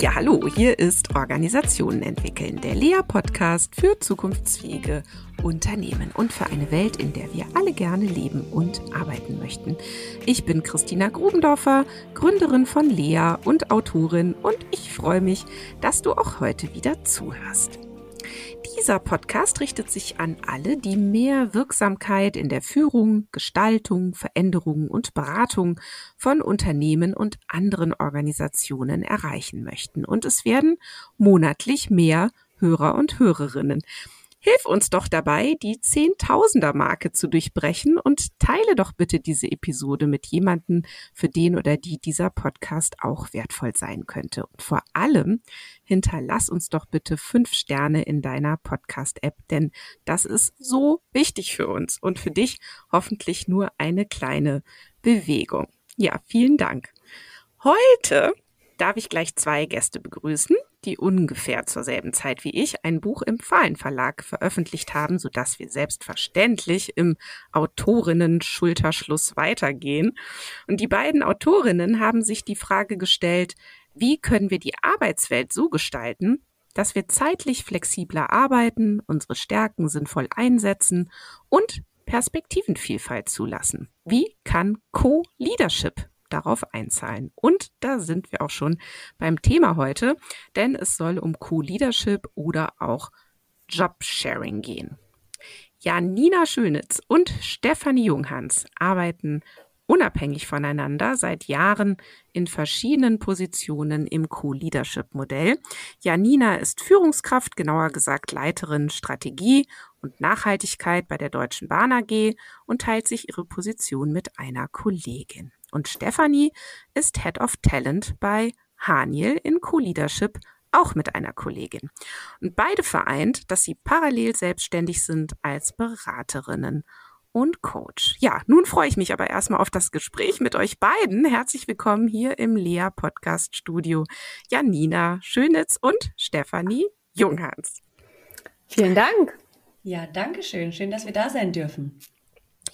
Ja, hallo, hier ist Organisationen entwickeln, der Lea-Podcast für zukunftsfähige Unternehmen und für eine Welt, in der wir alle gerne leben und arbeiten möchten. Ich bin Christina Grubendorfer, Gründerin von Lea und Autorin und ich freue mich, dass du auch heute wieder zuhörst. Dieser Podcast richtet sich an alle, die mehr Wirksamkeit in der Führung, Gestaltung, Veränderung und Beratung von Unternehmen und anderen Organisationen erreichen möchten. Und es werden monatlich mehr Hörer und Hörerinnen. Hilf uns doch dabei, die Zehntausender-Marke zu durchbrechen und teile doch bitte diese Episode mit jemandem, für den oder die dieser Podcast auch wertvoll sein könnte. Und vor allem hinterlass uns doch bitte fünf Sterne in deiner Podcast-App, denn das ist so wichtig für uns und für dich hoffentlich nur eine kleine Bewegung. Ja, vielen Dank. Heute darf ich gleich zwei Gäste begrüßen die ungefähr zur selben Zeit wie ich ein Buch im Fahlen Verlag veröffentlicht haben, sodass wir selbstverständlich im Autorinnen-Schulterschluss weitergehen. Und die beiden Autorinnen haben sich die Frage gestellt, wie können wir die Arbeitswelt so gestalten, dass wir zeitlich flexibler arbeiten, unsere Stärken sinnvoll einsetzen und Perspektivenvielfalt zulassen. Wie kann Co-Leadership darauf einzahlen. Und da sind wir auch schon beim Thema heute, denn es soll um Co-Leadership oder auch Job-Sharing gehen. Janina Schönitz und Stefanie Junghans arbeiten unabhängig voneinander seit Jahren in verschiedenen Positionen im Co-Leadership-Modell. Janina ist Führungskraft, genauer gesagt Leiterin Strategie und Nachhaltigkeit bei der Deutschen Bahn AG und teilt sich ihre Position mit einer Kollegin. Und Stefanie ist Head of Talent bei Haniel in Co-Leadership, auch mit einer Kollegin. Und beide vereint, dass sie parallel selbstständig sind als Beraterinnen und Coach. Ja, nun freue ich mich aber erstmal auf das Gespräch mit euch beiden. Herzlich willkommen hier im Lea Podcast Studio. Janina Schönitz und Stefanie Junghans. Vielen Dank. Ja, danke schön. Schön, dass wir da sein dürfen.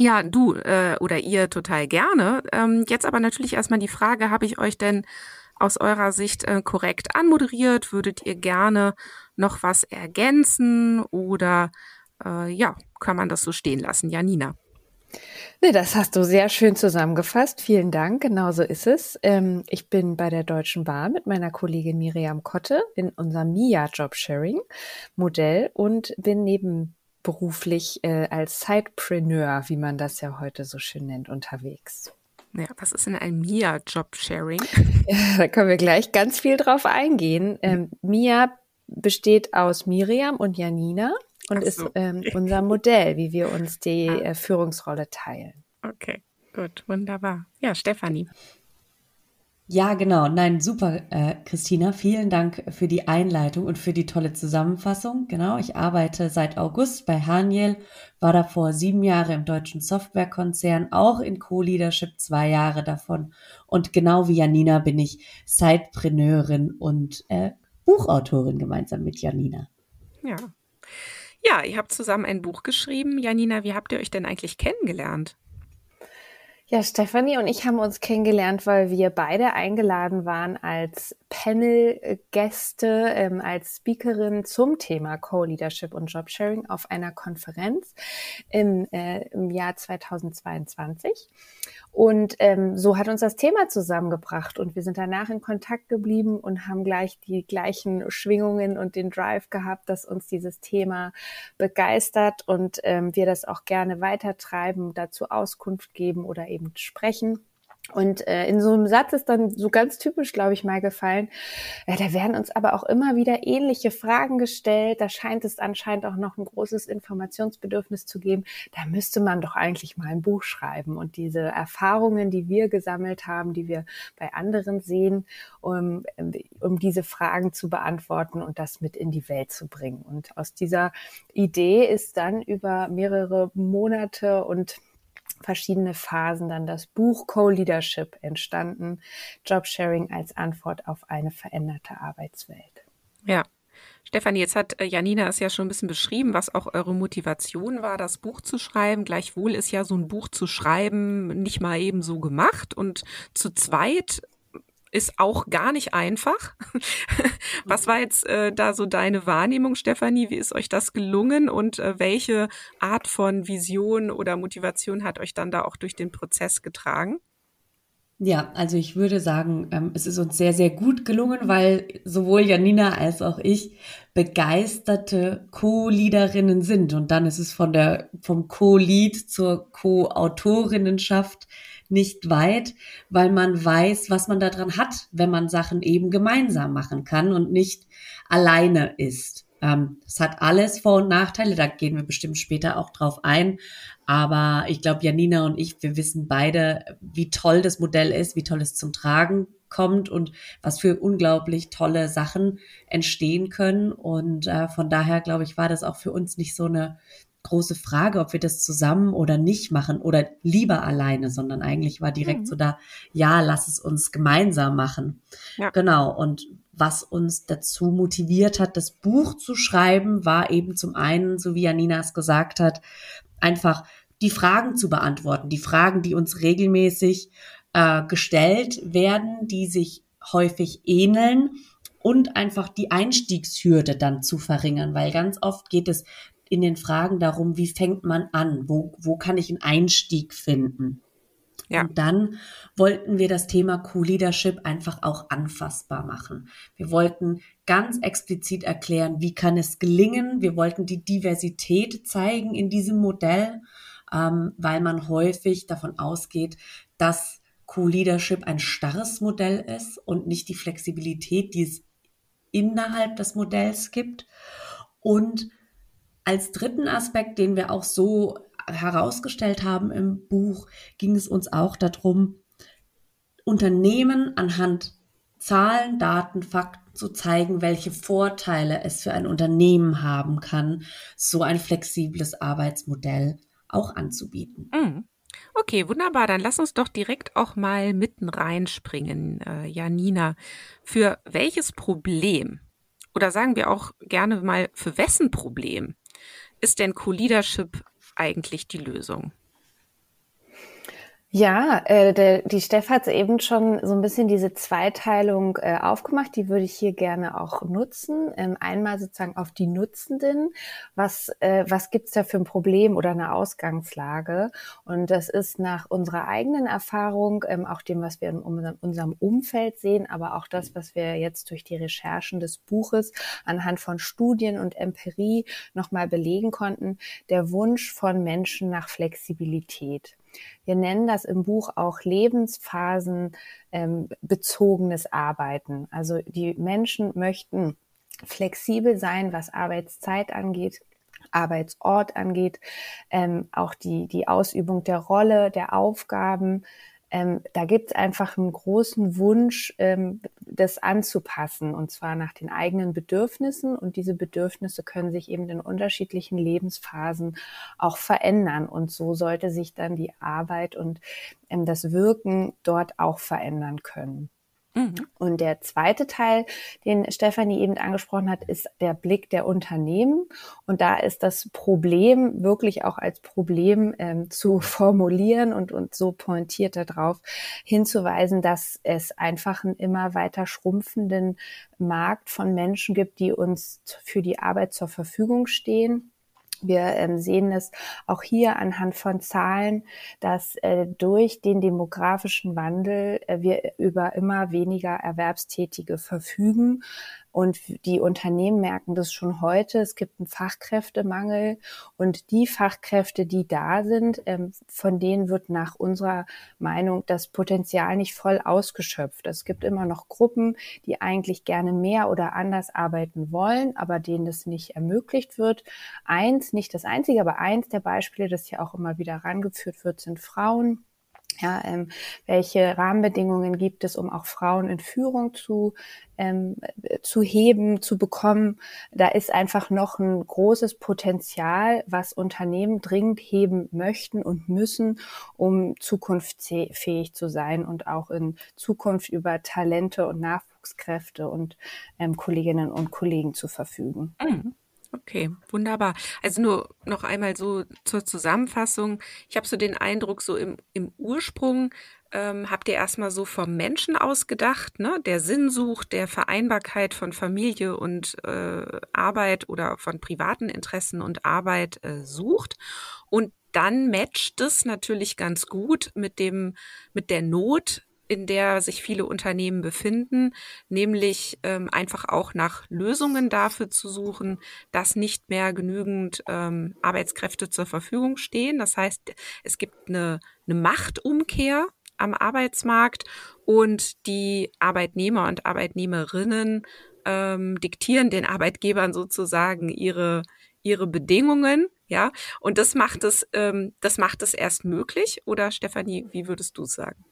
Ja, du äh, oder ihr total gerne. Ähm, jetzt aber natürlich erstmal die Frage, habe ich euch denn aus eurer Sicht äh, korrekt anmoderiert? Würdet ihr gerne noch was ergänzen oder äh, ja, kann man das so stehen lassen? Janina. Nee, das hast du sehr schön zusammengefasst. Vielen Dank. Genauso ist es. Ähm, ich bin bei der Deutschen Bahn mit meiner Kollegin Miriam Kotte in unserem MIA Job Sharing Modell und bin neben beruflich äh, als Sidepreneur, wie man das ja heute so schön nennt, unterwegs. Ja, was ist denn ein MIA-Job-Sharing? Da können wir gleich ganz viel drauf eingehen. Ähm, MIA besteht aus Miriam und Janina und so. ist ähm, unser Modell, wie wir uns die ah. äh, Führungsrolle teilen. Okay, gut, wunderbar. Ja, Stefanie. Ja, genau. Nein, super, äh, Christina. Vielen Dank für die Einleitung und für die tolle Zusammenfassung. Genau, ich arbeite seit August bei Haniel, war davor sieben Jahre im deutschen Softwarekonzern, auch in Co-Leadership zwei Jahre davon. Und genau wie Janina bin ich Sidepreneurin und äh, Buchautorin gemeinsam mit Janina. Ja. Ja, ihr habt zusammen ein Buch geschrieben. Janina, wie habt ihr euch denn eigentlich kennengelernt? Ja, Stefanie und ich haben uns kennengelernt, weil wir beide eingeladen waren als Panel-Gäste, ähm, als Speakerin zum Thema Co-Leadership und Jobsharing auf einer Konferenz im, äh, im Jahr 2022. Und ähm, so hat uns das Thema zusammengebracht und wir sind danach in Kontakt geblieben und haben gleich die gleichen Schwingungen und den Drive gehabt, dass uns dieses Thema begeistert und ähm, wir das auch gerne weitertreiben, dazu Auskunft geben oder eben sprechen. Und äh, in so einem Satz ist dann so ganz typisch, glaube ich, mal gefallen. Ja, da werden uns aber auch immer wieder ähnliche Fragen gestellt. Da scheint es anscheinend auch noch ein großes Informationsbedürfnis zu geben. Da müsste man doch eigentlich mal ein Buch schreiben und diese Erfahrungen, die wir gesammelt haben, die wir bei anderen sehen, um, um diese Fragen zu beantworten und das mit in die Welt zu bringen. Und aus dieser Idee ist dann über mehrere Monate und verschiedene Phasen dann das Buch Co-Leadership entstanden, Jobsharing als Antwort auf eine veränderte Arbeitswelt. Ja. Stefanie, jetzt hat äh, Janina es ja schon ein bisschen beschrieben, was auch eure Motivation war, das Buch zu schreiben. Gleichwohl ist ja so ein Buch zu schreiben nicht mal eben so gemacht und zu zweit ist auch gar nicht einfach. Was war jetzt äh, da so deine Wahrnehmung, Stefanie? Wie ist euch das gelungen und äh, welche Art von Vision oder Motivation hat euch dann da auch durch den Prozess getragen? Ja, also ich würde sagen, ähm, es ist uns sehr, sehr gut gelungen, weil sowohl Janina als auch ich begeisterte Co-Leaderinnen sind. Und dann ist es von der, vom Co-Lead zur Co-Autorinnenschaft nicht weit, weil man weiß, was man daran hat, wenn man Sachen eben gemeinsam machen kann und nicht alleine ist. Ähm, es hat alles Vor- und Nachteile, da gehen wir bestimmt später auch drauf ein. Aber ich glaube, Janina und ich, wir wissen beide, wie toll das Modell ist, wie toll es zum Tragen kommt und was für unglaublich tolle Sachen entstehen können. Und äh, von daher, glaube ich, war das auch für uns nicht so eine große Frage, ob wir das zusammen oder nicht machen oder lieber alleine, sondern eigentlich war direkt mhm. so da, ja, lass es uns gemeinsam machen. Ja. Genau. Und was uns dazu motiviert hat, das Buch zu schreiben, war eben zum einen, so wie Janina es gesagt hat, einfach die Fragen zu beantworten, die Fragen, die uns regelmäßig äh, gestellt werden, die sich häufig ähneln und einfach die Einstiegshürde dann zu verringern, weil ganz oft geht es in den Fragen darum, wie fängt man an, wo, wo kann ich einen Einstieg finden. Ja. Und dann wollten wir das Thema Co-Leadership einfach auch anfassbar machen. Wir wollten ganz explizit erklären, wie kann es gelingen. Wir wollten die Diversität zeigen in diesem Modell ähm, weil man häufig davon ausgeht, dass Co-Leadership ein starres Modell ist und nicht die Flexibilität, die es innerhalb des Modells gibt. Und als dritten Aspekt, den wir auch so herausgestellt haben im Buch, ging es uns auch darum, Unternehmen anhand Zahlen, Daten, Fakten zu zeigen, welche Vorteile es für ein Unternehmen haben kann, so ein flexibles Arbeitsmodell auch anzubieten. Mhm. Okay, wunderbar. Dann lass uns doch direkt auch mal mitten reinspringen, äh, Janina. Für welches Problem oder sagen wir auch gerne mal für wessen Problem ist denn Co-Leadership eigentlich die Lösung? Ja, äh, der, die Steff hat eben schon so ein bisschen diese Zweiteilung äh, aufgemacht. Die würde ich hier gerne auch nutzen. Ähm, einmal sozusagen auf die Nutzenden. Was, äh, was gibt's da für ein Problem oder eine Ausgangslage? Und das ist nach unserer eigenen Erfahrung, ähm, auch dem, was wir in unserem Umfeld sehen, aber auch das, was wir jetzt durch die Recherchen des Buches anhand von Studien und Empirie nochmal belegen konnten, der Wunsch von Menschen nach Flexibilität. Wir nennen das im Buch auch Lebensphasen ähm, Arbeiten. Also die Menschen möchten flexibel sein, was Arbeitszeit angeht, Arbeitsort angeht, ähm, auch die, die Ausübung der Rolle, der Aufgaben, ähm, da gibt es einfach einen großen Wunsch, ähm, das anzupassen und zwar nach den eigenen Bedürfnissen. Und diese Bedürfnisse können sich eben in unterschiedlichen Lebensphasen auch verändern. Und so sollte sich dann die Arbeit und ähm, das Wirken dort auch verändern können. Mhm. Und der zweite Teil, den Stefanie eben angesprochen hat, ist der Blick der Unternehmen. Und da ist das Problem wirklich auch als Problem ähm, zu formulieren und, und so pointiert darauf hinzuweisen, dass es einfach einen immer weiter schrumpfenden Markt von Menschen gibt, die uns für die Arbeit zur Verfügung stehen wir ähm, sehen es auch hier anhand von Zahlen, dass äh, durch den demografischen Wandel äh, wir über immer weniger Erwerbstätige verfügen. Und die Unternehmen merken das schon heute. Es gibt einen Fachkräftemangel und die Fachkräfte, die da sind, ähm, von denen wird nach unserer Meinung das Potenzial nicht voll ausgeschöpft. Es gibt immer noch Gruppen, die eigentlich gerne mehr oder anders arbeiten wollen, aber denen das nicht ermöglicht wird. Eins, nicht das einzige, aber eins der Beispiele, das hier auch immer wieder rangeführt wird, sind Frauen ja, ähm, welche Rahmenbedingungen gibt es, um auch Frauen in Führung zu, ähm, zu heben, zu bekommen? Da ist einfach noch ein großes Potenzial, was Unternehmen dringend heben möchten und müssen, um zukunftsfähig zu sein und auch in Zukunft über Talente und Nachwuchskräfte und ähm, Kolleginnen und Kollegen zu verfügen. Mhm. Okay, wunderbar. Also nur noch einmal so zur Zusammenfassung. Ich habe so den Eindruck, so im, im Ursprung ähm, habt ihr erstmal so vom Menschen ausgedacht, ne? der Sinnsucht, der Vereinbarkeit von Familie und äh, Arbeit oder von privaten Interessen und Arbeit äh, sucht. Und dann matcht es natürlich ganz gut mit dem, mit der Not in der sich viele Unternehmen befinden, nämlich ähm, einfach auch nach Lösungen dafür zu suchen, dass nicht mehr genügend ähm, Arbeitskräfte zur Verfügung stehen. Das heißt, es gibt eine, eine Machtumkehr am Arbeitsmarkt und die Arbeitnehmer und Arbeitnehmerinnen ähm, diktieren den Arbeitgebern sozusagen ihre ihre Bedingungen, ja, und das macht es, ähm, das macht es erst möglich. Oder Stefanie, wie würdest du sagen?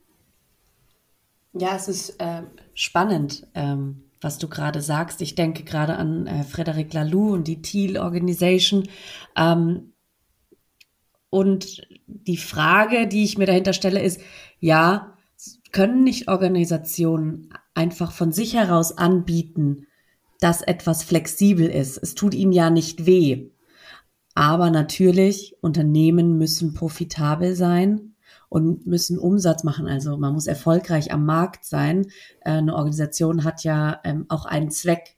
Ja, es ist äh, spannend, ähm, was du gerade sagst. Ich denke gerade an äh, Frederic Laloux und die Thiel Organization. Ähm, und die Frage, die ich mir dahinter stelle, ist, ja, können nicht Organisationen einfach von sich heraus anbieten, dass etwas flexibel ist? Es tut ihnen ja nicht weh. Aber natürlich, Unternehmen müssen profitabel sein und müssen Umsatz machen. Also man muss erfolgreich am Markt sein. Äh, eine Organisation hat ja ähm, auch einen Zweck,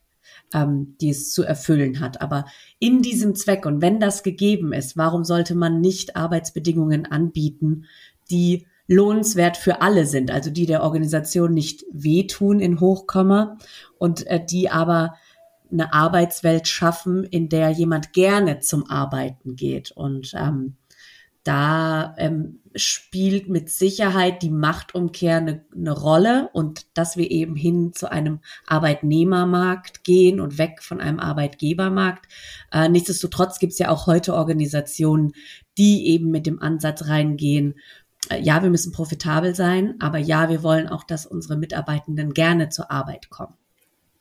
ähm, die es zu erfüllen hat. Aber in diesem Zweck und wenn das gegeben ist, warum sollte man nicht Arbeitsbedingungen anbieten, die lohnenswert für alle sind, also die der Organisation nicht wehtun in Hochkomma und äh, die aber eine Arbeitswelt schaffen, in der jemand gerne zum Arbeiten geht. Und ähm, da ähm, spielt mit Sicherheit die Machtumkehr eine, eine Rolle und dass wir eben hin zu einem Arbeitnehmermarkt gehen und weg von einem Arbeitgebermarkt. Äh, nichtsdestotrotz gibt es ja auch heute Organisationen, die eben mit dem Ansatz reingehen, äh, ja, wir müssen profitabel sein, aber ja, wir wollen auch, dass unsere Mitarbeitenden gerne zur Arbeit kommen.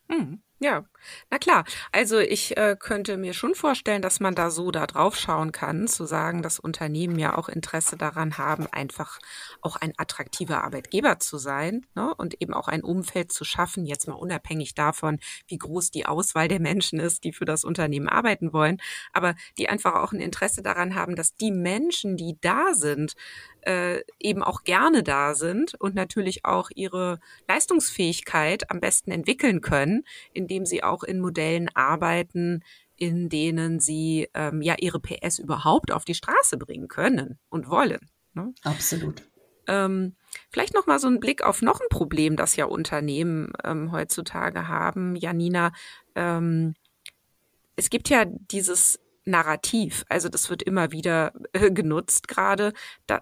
Hm. Ja, na klar. Also ich äh, könnte mir schon vorstellen, dass man da so da drauf schauen kann, zu sagen, dass Unternehmen ja auch Interesse daran haben, einfach auch ein attraktiver Arbeitgeber zu sein ne? und eben auch ein Umfeld zu schaffen, jetzt mal unabhängig davon, wie groß die Auswahl der Menschen ist, die für das Unternehmen arbeiten wollen, aber die einfach auch ein Interesse daran haben, dass die Menschen, die da sind, äh, eben auch gerne da sind und natürlich auch ihre Leistungsfähigkeit am besten entwickeln können, indem sie auch in Modellen arbeiten, in denen sie ähm, ja ihre PS überhaupt auf die Straße bringen können und wollen. Ne? Absolut. Ähm, vielleicht noch mal so ein Blick auf noch ein Problem, das ja Unternehmen ähm, heutzutage haben. Janina, ähm, es gibt ja dieses Narrativ. Also das wird immer wieder äh, genutzt gerade.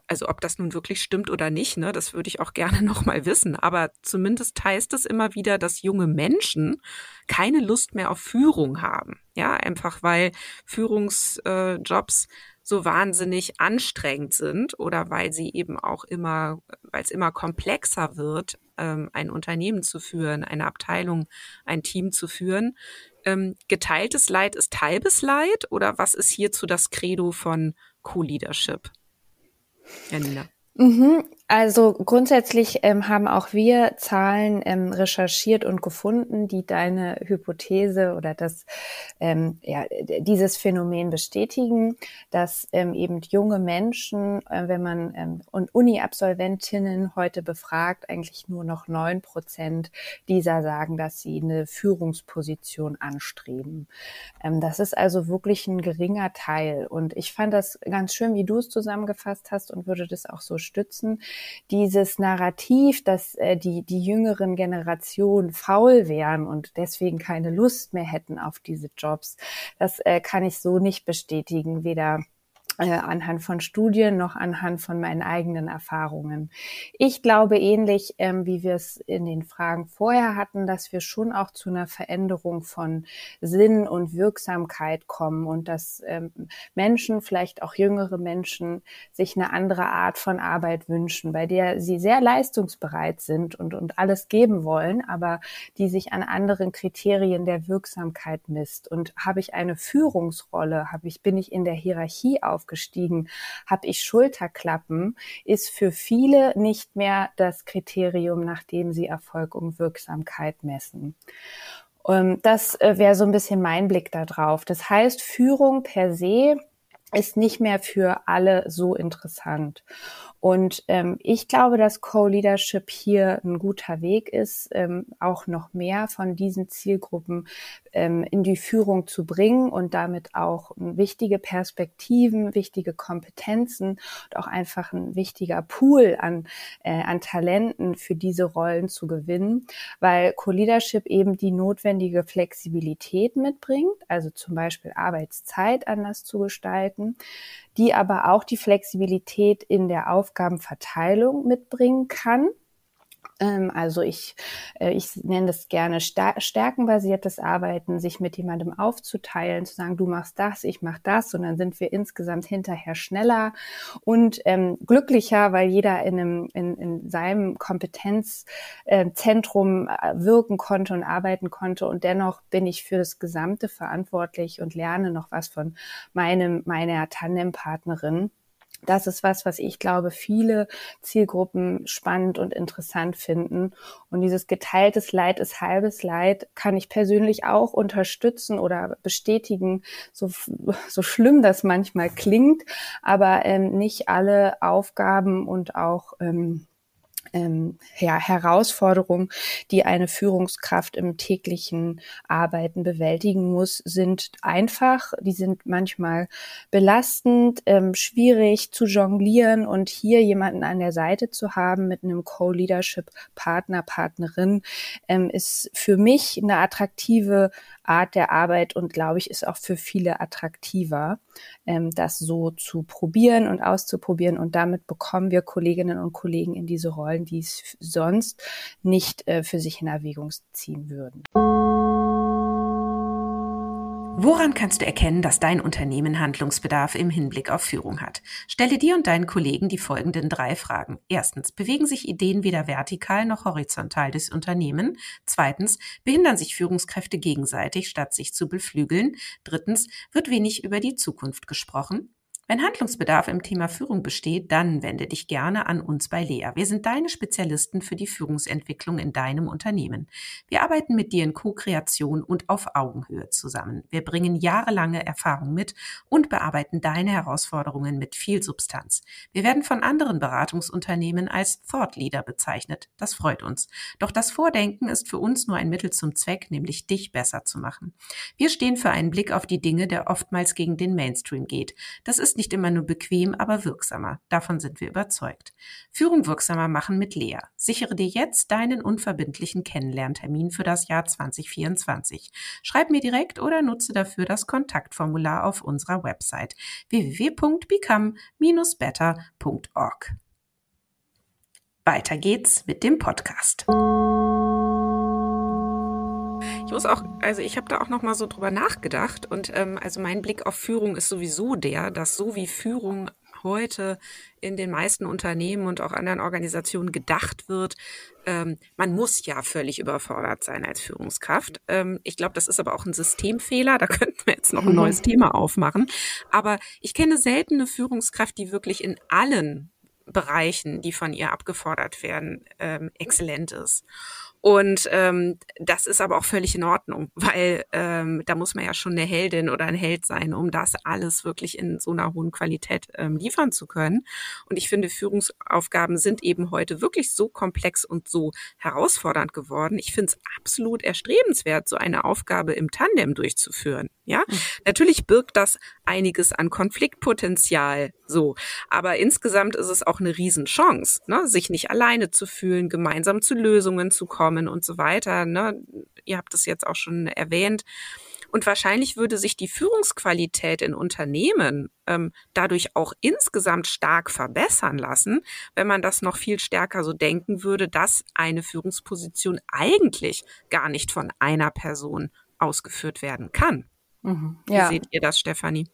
also ob das nun wirklich stimmt oder nicht, ne, das würde ich auch gerne noch mal wissen. Aber zumindest heißt es immer wieder, dass junge Menschen keine Lust mehr auf Führung haben. Ja, einfach weil Führungsjobs äh, so wahnsinnig anstrengend sind oder weil sie eben auch immer, weil es immer komplexer wird, ähm, ein Unternehmen zu führen, eine Abteilung, ein Team zu führen, ähm, geteiltes Leid ist halbes Leid oder was ist hierzu das Credo von Co-Leadership? Janina. Mhm. Also grundsätzlich ähm, haben auch wir Zahlen ähm, recherchiert und gefunden, die deine Hypothese oder das ähm, ja dieses Phänomen bestätigen, dass ähm, eben junge Menschen, äh, wenn man ähm, und Uni-Absolventinnen heute befragt, eigentlich nur noch neun Prozent dieser sagen, dass sie eine Führungsposition anstreben. Ähm, das ist also wirklich ein geringer Teil. Und ich fand das ganz schön, wie du es zusammengefasst hast und würde das auch so stützen dieses Narrativ, dass äh, die, die jüngeren Generationen faul wären und deswegen keine Lust mehr hätten auf diese Jobs, das äh, kann ich so nicht bestätigen, weder äh, anhand von Studien noch anhand von meinen eigenen Erfahrungen. Ich glaube ähnlich, ähm, wie wir es in den Fragen vorher hatten, dass wir schon auch zu einer Veränderung von Sinn und Wirksamkeit kommen und dass ähm, Menschen, vielleicht auch jüngere Menschen, sich eine andere Art von Arbeit wünschen, bei der sie sehr leistungsbereit sind und, und alles geben wollen, aber die sich an anderen Kriterien der Wirksamkeit misst. Und habe ich eine Führungsrolle, habe ich, bin ich in der Hierarchie auf aufgestiegen, habe ich Schulterklappen, ist für viele nicht mehr das Kriterium, nach dem sie Erfolg und Wirksamkeit messen. Ähm, das äh, wäre so ein bisschen mein Blick darauf. Das heißt, Führung per se ist nicht mehr für alle so interessant. Und ähm, ich glaube, dass Co-Leadership hier ein guter Weg ist, ähm, auch noch mehr von diesen Zielgruppen ähm, in die Führung zu bringen und damit auch wichtige Perspektiven, wichtige Kompetenzen und auch einfach ein wichtiger Pool an, äh, an Talenten für diese Rollen zu gewinnen, weil Co-Leadership eben die notwendige Flexibilität mitbringt, also zum Beispiel Arbeitszeit anders zu gestalten, die aber auch die Flexibilität in der Aufgabenverteilung mitbringen kann. Ähm, also ich, äh, ich nenne das gerne stärkenbasiertes Arbeiten, sich mit jemandem aufzuteilen, zu sagen, du machst das, ich mach das und dann sind wir insgesamt hinterher schneller und ähm, glücklicher, weil jeder in, einem, in, in seinem Kompetenzzentrum äh, wirken konnte und arbeiten konnte und dennoch bin ich für das Gesamte verantwortlich und lerne noch was von meinem, meiner Tandempartnerin das ist was, was ich glaube, viele Zielgruppen spannend und interessant finden. Und dieses geteiltes Leid ist halbes Leid kann ich persönlich auch unterstützen oder bestätigen, so, so schlimm das manchmal klingt, aber ähm, nicht alle Aufgaben und auch ähm, ähm, ja, Herausforderungen, die eine Führungskraft im täglichen Arbeiten bewältigen muss, sind einfach, die sind manchmal belastend, ähm, schwierig zu jonglieren und hier jemanden an der Seite zu haben mit einem Co-Leadership-Partner, Partnerin, ähm, ist für mich eine attraktive Art der Arbeit und glaube ich ist auch für viele attraktiver, ähm, das so zu probieren und auszuprobieren und damit bekommen wir Kolleginnen und Kollegen in diese Rollen, die es sonst nicht äh, für sich in Erwägung ziehen würden. Woran kannst du erkennen, dass dein Unternehmen Handlungsbedarf im Hinblick auf Führung hat? Stelle dir und deinen Kollegen die folgenden drei Fragen. Erstens, bewegen sich Ideen weder vertikal noch horizontal des Unternehmen? Zweitens, behindern sich Führungskräfte gegenseitig, statt sich zu beflügeln? Drittens, wird wenig über die Zukunft gesprochen? Wenn Handlungsbedarf im Thema Führung besteht, dann wende dich gerne an uns bei Lea. Wir sind deine Spezialisten für die Führungsentwicklung in deinem Unternehmen. Wir arbeiten mit dir in Co-Kreation und auf Augenhöhe zusammen. Wir bringen jahrelange Erfahrung mit und bearbeiten deine Herausforderungen mit viel Substanz. Wir werden von anderen Beratungsunternehmen als Thought Leader bezeichnet. Das freut uns. Doch das Vordenken ist für uns nur ein Mittel zum Zweck, nämlich dich besser zu machen. Wir stehen für einen Blick auf die Dinge, der oftmals gegen den Mainstream geht. Das ist nicht immer nur bequem, aber wirksamer. Davon sind wir überzeugt. Führung wirksamer machen mit Lea. Sichere dir jetzt deinen unverbindlichen Kennenlerntermin für das Jahr 2024. Schreib mir direkt oder nutze dafür das Kontaktformular auf unserer Website www.become-better.org. Weiter geht's mit dem Podcast. Ich muss auch, also ich habe da auch noch mal so drüber nachgedacht und ähm, also mein Blick auf Führung ist sowieso der, dass so wie Führung heute in den meisten Unternehmen und auch anderen Organisationen gedacht wird, ähm, man muss ja völlig überfordert sein als Führungskraft. Ähm, ich glaube, das ist aber auch ein Systemfehler. Da könnten wir jetzt noch ein neues Thema aufmachen. Aber ich kenne selten eine Führungskraft, die wirklich in allen Bereichen, die von ihr abgefordert werden, ähm, exzellent ist. Und ähm, das ist aber auch völlig in Ordnung, weil ähm, da muss man ja schon eine Heldin oder ein Held sein, um das alles wirklich in so einer hohen Qualität ähm, liefern zu können. Und ich finde, Führungsaufgaben sind eben heute wirklich so komplex und so herausfordernd geworden. Ich finde es absolut erstrebenswert, so eine Aufgabe im Tandem durchzuführen. Ja, mhm. natürlich birgt das einiges an Konfliktpotenzial, so. Aber insgesamt ist es auch eine Riesenchance, ne, sich nicht alleine zu fühlen, gemeinsam zu Lösungen zu kommen und so weiter. Ne. Ihr habt es jetzt auch schon erwähnt. Und wahrscheinlich würde sich die Führungsqualität in Unternehmen ähm, dadurch auch insgesamt stark verbessern lassen, wenn man das noch viel stärker so denken würde, dass eine Führungsposition eigentlich gar nicht von einer Person ausgeführt werden kann. Mhm. Ja. Wie seht ihr das, Stefanie?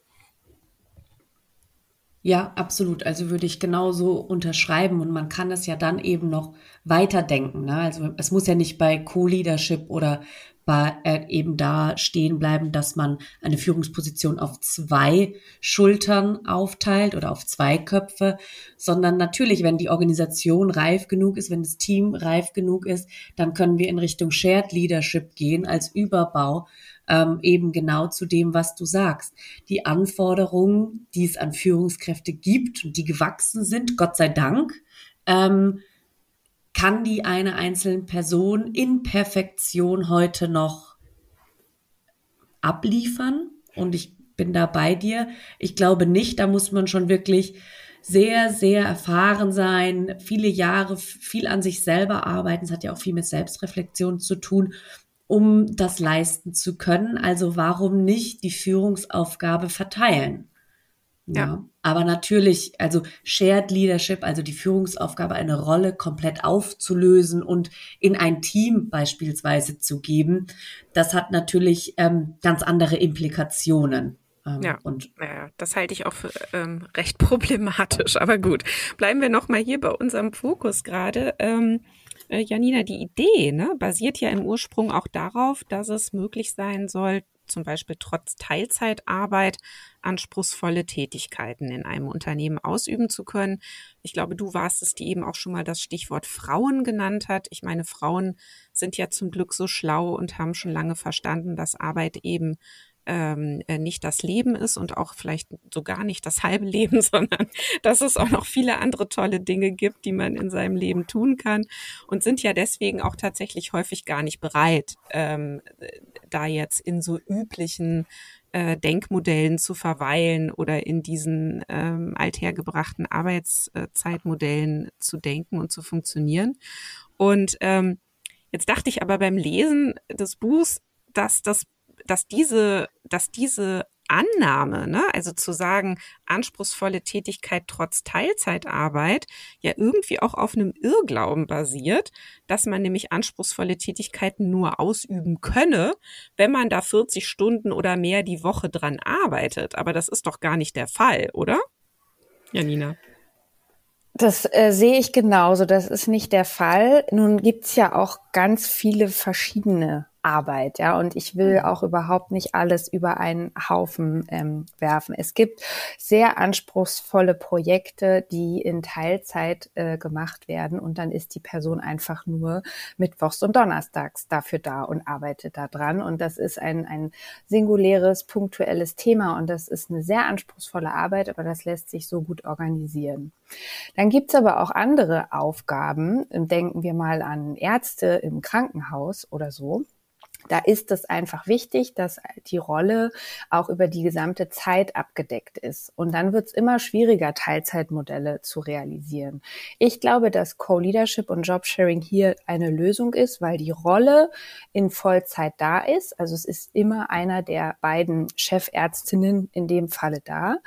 Ja, absolut. Also würde ich genauso unterschreiben und man kann das ja dann eben noch weiterdenken. Ne? Also es muss ja nicht bei Co-Leadership oder bei, äh, eben da stehen bleiben, dass man eine Führungsposition auf zwei Schultern aufteilt oder auf zwei Köpfe, sondern natürlich, wenn die Organisation reif genug ist, wenn das Team reif genug ist, dann können wir in Richtung Shared Leadership gehen als Überbau ähm, eben genau zu dem, was du sagst. Die Anforderungen, die es an Führungskräfte gibt und die gewachsen sind, Gott sei Dank, ähm, kann die eine einzelne Person in Perfektion heute noch abliefern? Und ich bin da bei dir. Ich glaube nicht, da muss man schon wirklich sehr, sehr erfahren sein, viele Jahre, viel an sich selber arbeiten. Es hat ja auch viel mit Selbstreflexion zu tun um das leisten zu können. Also warum nicht die Führungsaufgabe verteilen? Ja. ja. Aber natürlich, also Shared Leadership, also die Führungsaufgabe, eine Rolle komplett aufzulösen und in ein Team beispielsweise zu geben, das hat natürlich ähm, ganz andere Implikationen. Ähm, ja, und ja, das halte ich auch für ähm, recht problematisch. Aber gut, bleiben wir noch mal hier bei unserem Fokus gerade. Ähm, äh, Janina, die Idee ne, basiert ja im Ursprung auch darauf, dass es möglich sein soll, zum Beispiel trotz Teilzeitarbeit anspruchsvolle Tätigkeiten in einem Unternehmen ausüben zu können. Ich glaube, du warst es, die eben auch schon mal das Stichwort Frauen genannt hat. Ich meine, Frauen sind ja zum Glück so schlau und haben schon lange verstanden, dass Arbeit eben ähm, äh, nicht das Leben ist und auch vielleicht sogar nicht das halbe Leben, sondern dass es auch noch viele andere tolle Dinge gibt, die man in seinem Leben tun kann und sind ja deswegen auch tatsächlich häufig gar nicht bereit, ähm, da jetzt in so üblichen äh, Denkmodellen zu verweilen oder in diesen ähm, althergebrachten Arbeitszeitmodellen zu denken und zu funktionieren. Und ähm, jetzt dachte ich aber beim Lesen des Buchs, dass das dass diese, dass diese Annahme, ne, also zu sagen, anspruchsvolle Tätigkeit trotz Teilzeitarbeit, ja irgendwie auch auf einem Irrglauben basiert, dass man nämlich anspruchsvolle Tätigkeiten nur ausüben könne, wenn man da 40 Stunden oder mehr die Woche dran arbeitet. Aber das ist doch gar nicht der Fall, oder? Janina. Das äh, sehe ich genauso. Das ist nicht der Fall. Nun gibt's ja auch ganz viele verschiedene Arbeit, ja. Und ich will mhm. auch überhaupt nicht alles über einen Haufen ähm, werfen. Es gibt sehr anspruchsvolle Projekte, die in Teilzeit äh, gemacht werden und dann ist die Person einfach nur mittwochs und donnerstags dafür da und arbeitet da dran. Und das ist ein, ein singuläres, punktuelles Thema und das ist eine sehr anspruchsvolle Arbeit, aber das lässt sich so gut organisieren. Dann gibt's aber auch andere Aufgaben. Denken wir mal an Ärzte im Krankenhaus oder so da ist es einfach wichtig, dass die Rolle auch über die gesamte Zeit abgedeckt ist. Und dann wird es immer schwieriger, Teilzeitmodelle zu realisieren. Ich glaube, dass Co-Leadership und Jobsharing hier eine Lösung ist, weil die Rolle in Vollzeit da ist. Also es ist immer einer der beiden Chefärztinnen in dem Falle da.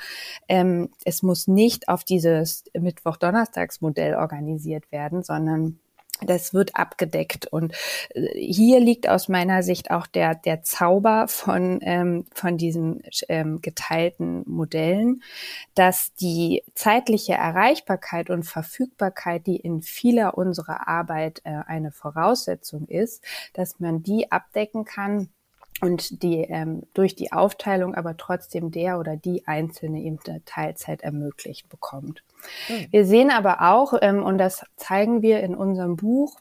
Ähm, es muss nicht auf dieses Mittwoch-Donnerstags-Modell organisiert werden, sondern das wird abgedeckt. Und äh, hier liegt aus meiner Sicht auch der, der Zauber von, ähm, von diesen ähm, geteilten Modellen, dass die zeitliche Erreichbarkeit und Verfügbarkeit, die in vieler unserer Arbeit äh, eine Voraussetzung ist, dass man die abdecken kann und die ähm, durch die Aufteilung aber trotzdem der oder die Einzelne eben eine Teilzeit ermöglicht bekommt. Mhm. Wir sehen aber auch, ähm, und das zeigen wir in unserem Buch,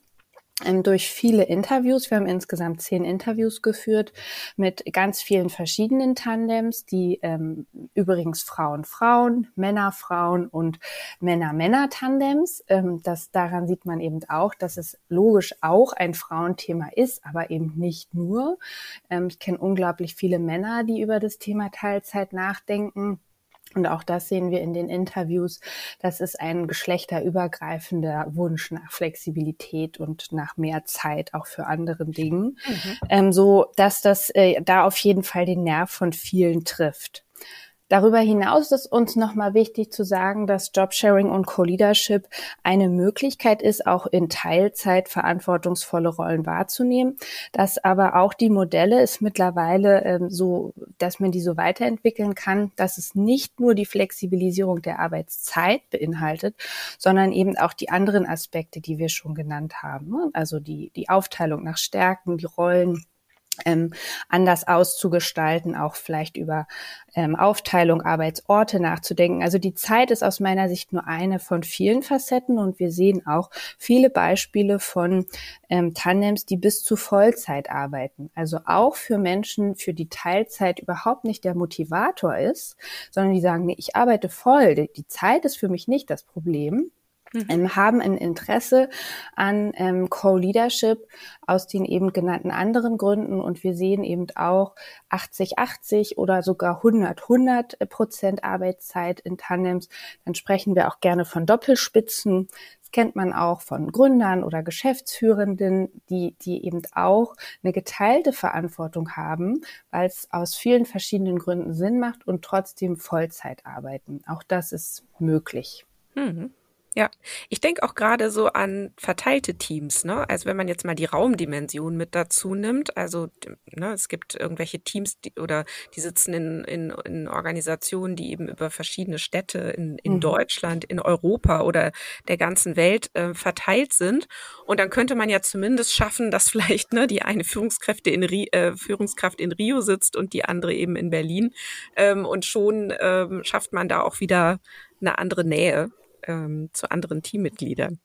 ähm, durch viele Interviews. Wir haben insgesamt zehn Interviews geführt mit ganz vielen verschiedenen Tandems, die ähm, übrigens Frauen Frauen, Männer Frauen und Männer Männer Tandems. Ähm, das daran sieht man eben auch, dass es logisch auch ein Frauenthema ist, aber eben nicht nur. Ähm, ich kenne unglaublich viele Männer, die über das Thema Teilzeit nachdenken und auch das sehen wir in den Interviews. Das ist ein geschlechterübergreifender Wunsch nach Flexibilität und nach mehr Zeit auch für andere Dinge. Mhm. Ähm, so dass das äh, da auf jeden Fall den Nerv von vielen trifft. Darüber hinaus ist uns nochmal wichtig zu sagen, dass Jobsharing und Co-Leadership eine Möglichkeit ist, auch in Teilzeit verantwortungsvolle Rollen wahrzunehmen, dass aber auch die Modelle ist mittlerweile ähm, so, dass man die so weiterentwickeln kann, dass es nicht nur die Flexibilisierung der Arbeitszeit beinhaltet, sondern eben auch die anderen Aspekte, die wir schon genannt haben. Ne? Also die, die Aufteilung nach Stärken, die Rollen, ähm, anders auszugestalten, auch vielleicht über ähm, Aufteilung, Arbeitsorte nachzudenken. Also die Zeit ist aus meiner Sicht nur eine von vielen Facetten und wir sehen auch viele Beispiele von ähm, Tandems, die bis zu Vollzeit arbeiten. Also auch für Menschen, für die Teilzeit überhaupt nicht der Motivator ist, sondern die sagen, nee, ich arbeite voll, die Zeit ist für mich nicht das Problem mhm. ähm, haben ein Interesse an ähm, Co-Leadership aus den eben genannten anderen Gründen. Und wir sehen eben auch 80, 80 oder sogar 100, 100 Prozent Arbeitszeit in Tandems. Dann sprechen wir auch gerne von Doppelspitzen. Das kennt man auch von Gründern oder Geschäftsführenden, die, die eben auch eine geteilte Verantwortung haben, weil es aus vielen verschiedenen Gründen Sinn macht und trotzdem Vollzeit arbeiten. Auch das ist möglich. Mhm. Ja, ich denke auch gerade so an verteilte Teams, ne? Also wenn man jetzt mal die Raumdimension mit dazu nimmt, also ne, es gibt irgendwelche Teams die, oder die sitzen in, in, in Organisationen, die eben über verschiedene Städte in, in mhm. Deutschland, in Europa oder der ganzen Welt äh, verteilt sind. Und dann könnte man ja zumindest schaffen, dass vielleicht ne, die eine Führungskräfte in äh, Führungskraft in Rio sitzt und die andere eben in Berlin. Ähm, und schon ähm, schafft man da auch wieder eine andere Nähe ähm, zu anderen Teammitgliedern.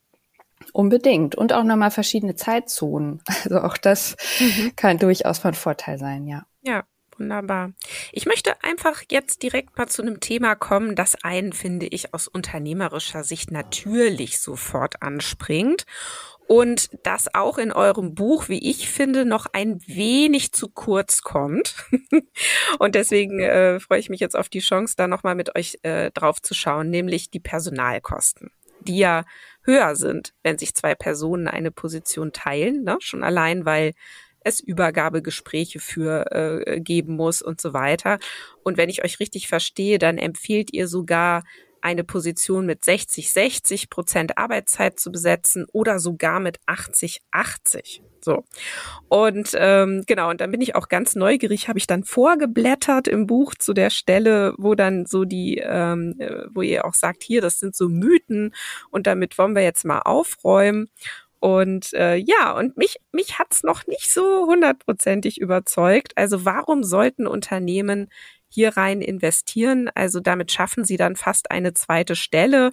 Unbedingt. Und auch nochmal verschiedene Zeitzonen. Also auch das mhm. kann durchaus von Vorteil sein, ja. Ja, wunderbar. Ich möchte einfach jetzt direkt mal zu einem Thema kommen, das einen, finde ich, aus unternehmerischer Sicht natürlich sofort anspringt und das auch in eurem Buch, wie ich finde, noch ein wenig zu kurz kommt. und deswegen äh, freue ich mich jetzt auf die Chance, da nochmal mit euch äh, drauf zu schauen, nämlich die Personalkosten, die ja höher sind, wenn sich zwei Personen eine Position teilen, ne? schon allein, weil es Übergabegespräche für äh, geben muss und so weiter. Und wenn ich euch richtig verstehe, dann empfiehlt ihr sogar eine Position mit 60, 60 Prozent Arbeitszeit zu besetzen oder sogar mit 80, 80. So. Und ähm, genau, und dann bin ich auch ganz neugierig, habe ich dann vorgeblättert im Buch zu der Stelle, wo dann so die, ähm, äh, wo ihr auch sagt, hier, das sind so Mythen und damit wollen wir jetzt mal aufräumen. Und äh, ja, und mich, mich hat's noch nicht so hundertprozentig überzeugt. Also warum sollten Unternehmen hier rein investieren. Also damit schaffen sie dann fast eine zweite Stelle,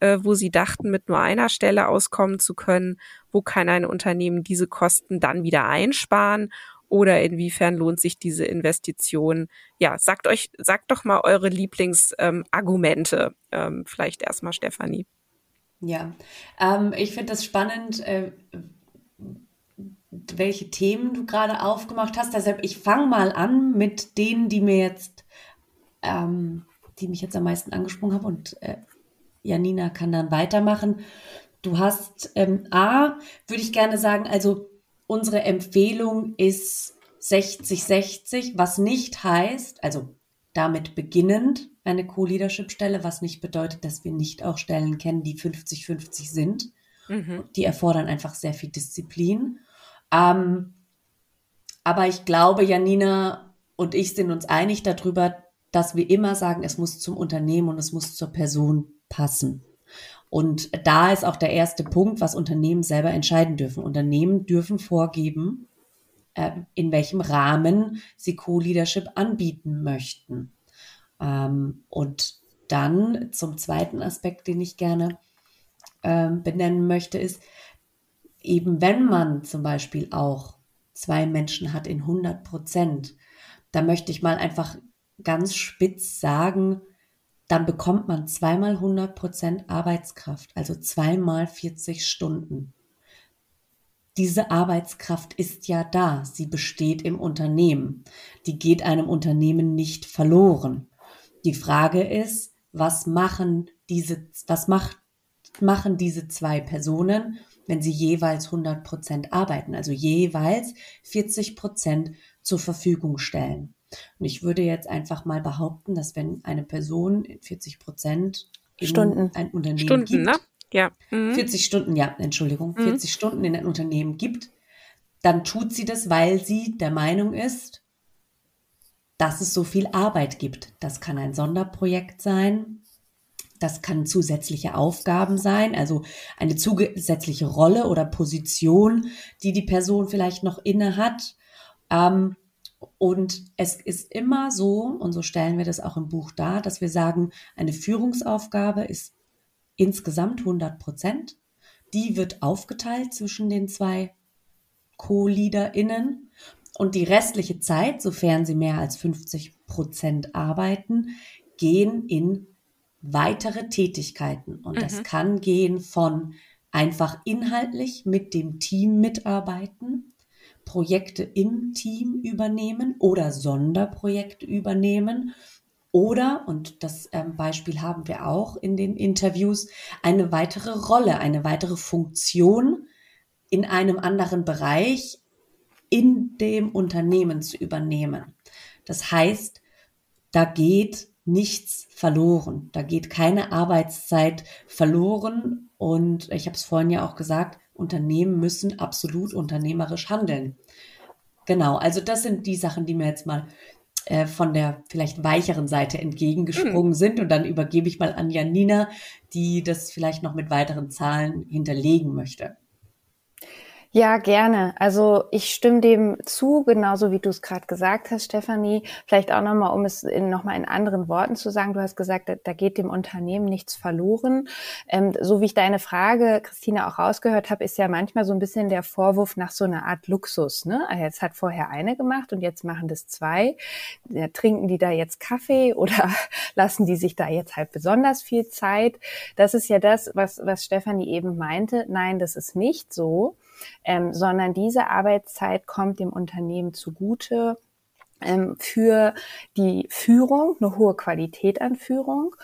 äh, wo sie dachten, mit nur einer Stelle auskommen zu können. Wo kann ein Unternehmen diese Kosten dann wieder einsparen? Oder inwiefern lohnt sich diese Investition? Ja, sagt euch, sagt doch mal eure Lieblingsargumente. Ähm, ähm, vielleicht erstmal Stefanie. Ja, ähm, ich finde das spannend, äh, welche Themen du gerade aufgemacht hast. Deshalb, ich fange mal an mit denen, die mir jetzt, ähm, die mich jetzt am meisten angesprungen haben und äh, Janina kann dann weitermachen. Du hast ähm, A, würde ich gerne sagen, also unsere Empfehlung ist 60-60, was nicht heißt, also damit beginnend eine Co-Leadership-Stelle, was nicht bedeutet, dass wir nicht auch Stellen kennen, die 50-50 sind. Mhm. Die erfordern einfach sehr viel Disziplin. Ähm, aber ich glaube, Janina und ich sind uns einig darüber, dass wir immer sagen, es muss zum Unternehmen und es muss zur Person passen. Und da ist auch der erste Punkt, was Unternehmen selber entscheiden dürfen. Unternehmen dürfen vorgeben, in welchem Rahmen sie Co-Leadership anbieten möchten. Ähm, und dann zum zweiten Aspekt, den ich gerne ähm, benennen möchte, ist, eben wenn man zum Beispiel auch zwei Menschen hat in 100 Prozent, da möchte ich mal einfach ganz spitz sagen, dann bekommt man zweimal 100 Prozent Arbeitskraft, also zweimal 40 Stunden. Diese Arbeitskraft ist ja da, sie besteht im Unternehmen. Die geht einem Unternehmen nicht verloren. Die Frage ist, was machen diese, was macht, machen diese zwei Personen wenn sie jeweils 100 Prozent arbeiten, also jeweils 40 Prozent zur Verfügung stellen. Und ich würde jetzt einfach mal behaupten, dass wenn eine Person 40 Prozent Stunden. ein Unternehmen Stunden, gibt, ne? Ja. Mhm. 40 Stunden, ja, Entschuldigung, 40 mhm. Stunden in ein Unternehmen gibt, dann tut sie das, weil sie der Meinung ist, dass es so viel Arbeit gibt. Das kann ein Sonderprojekt sein, das kann zusätzliche Aufgaben sein, also eine zusätzliche Rolle oder Position, die die Person vielleicht noch inne hat. Ähm, und es ist immer so, und so stellen wir das auch im Buch dar, dass wir sagen, eine Führungsaufgabe ist insgesamt 100 Prozent. Die wird aufgeteilt zwischen den zwei Co-LeaderInnen. Und die restliche Zeit, sofern sie mehr als 50 Prozent arbeiten, gehen in weitere Tätigkeiten. Und mhm. das kann gehen von einfach inhaltlich mit dem Team mitarbeiten, Projekte im Team übernehmen oder Sonderprojekte übernehmen oder, und das ähm, Beispiel haben wir auch in den Interviews, eine weitere Rolle, eine weitere Funktion in einem anderen Bereich in dem Unternehmen zu übernehmen. Das heißt, da geht nichts verloren. Da geht keine Arbeitszeit verloren. Und ich habe es vorhin ja auch gesagt, Unternehmen müssen absolut unternehmerisch handeln. Genau, also das sind die Sachen, die mir jetzt mal äh, von der vielleicht weicheren Seite entgegengesprungen mhm. sind. Und dann übergebe ich mal an Janina, die das vielleicht noch mit weiteren Zahlen hinterlegen möchte. Ja, gerne. Also ich stimme dem zu, genauso wie du es gerade gesagt hast, Stefanie. Vielleicht auch nochmal, um es in, nochmal in anderen Worten zu sagen. Du hast gesagt, da, da geht dem Unternehmen nichts verloren. Ähm, so wie ich deine Frage, Christina, auch rausgehört habe, ist ja manchmal so ein bisschen der Vorwurf nach so einer Art Luxus. Ne? Also jetzt hat vorher eine gemacht und jetzt machen das zwei. Ja, trinken die da jetzt Kaffee oder lassen die sich da jetzt halt besonders viel Zeit? Das ist ja das, was, was Stefanie eben meinte. Nein, das ist nicht so ähm, sondern diese Arbeitszeit kommt dem Unternehmen zugute ähm, für die Führung, eine hohe Qualität an Führung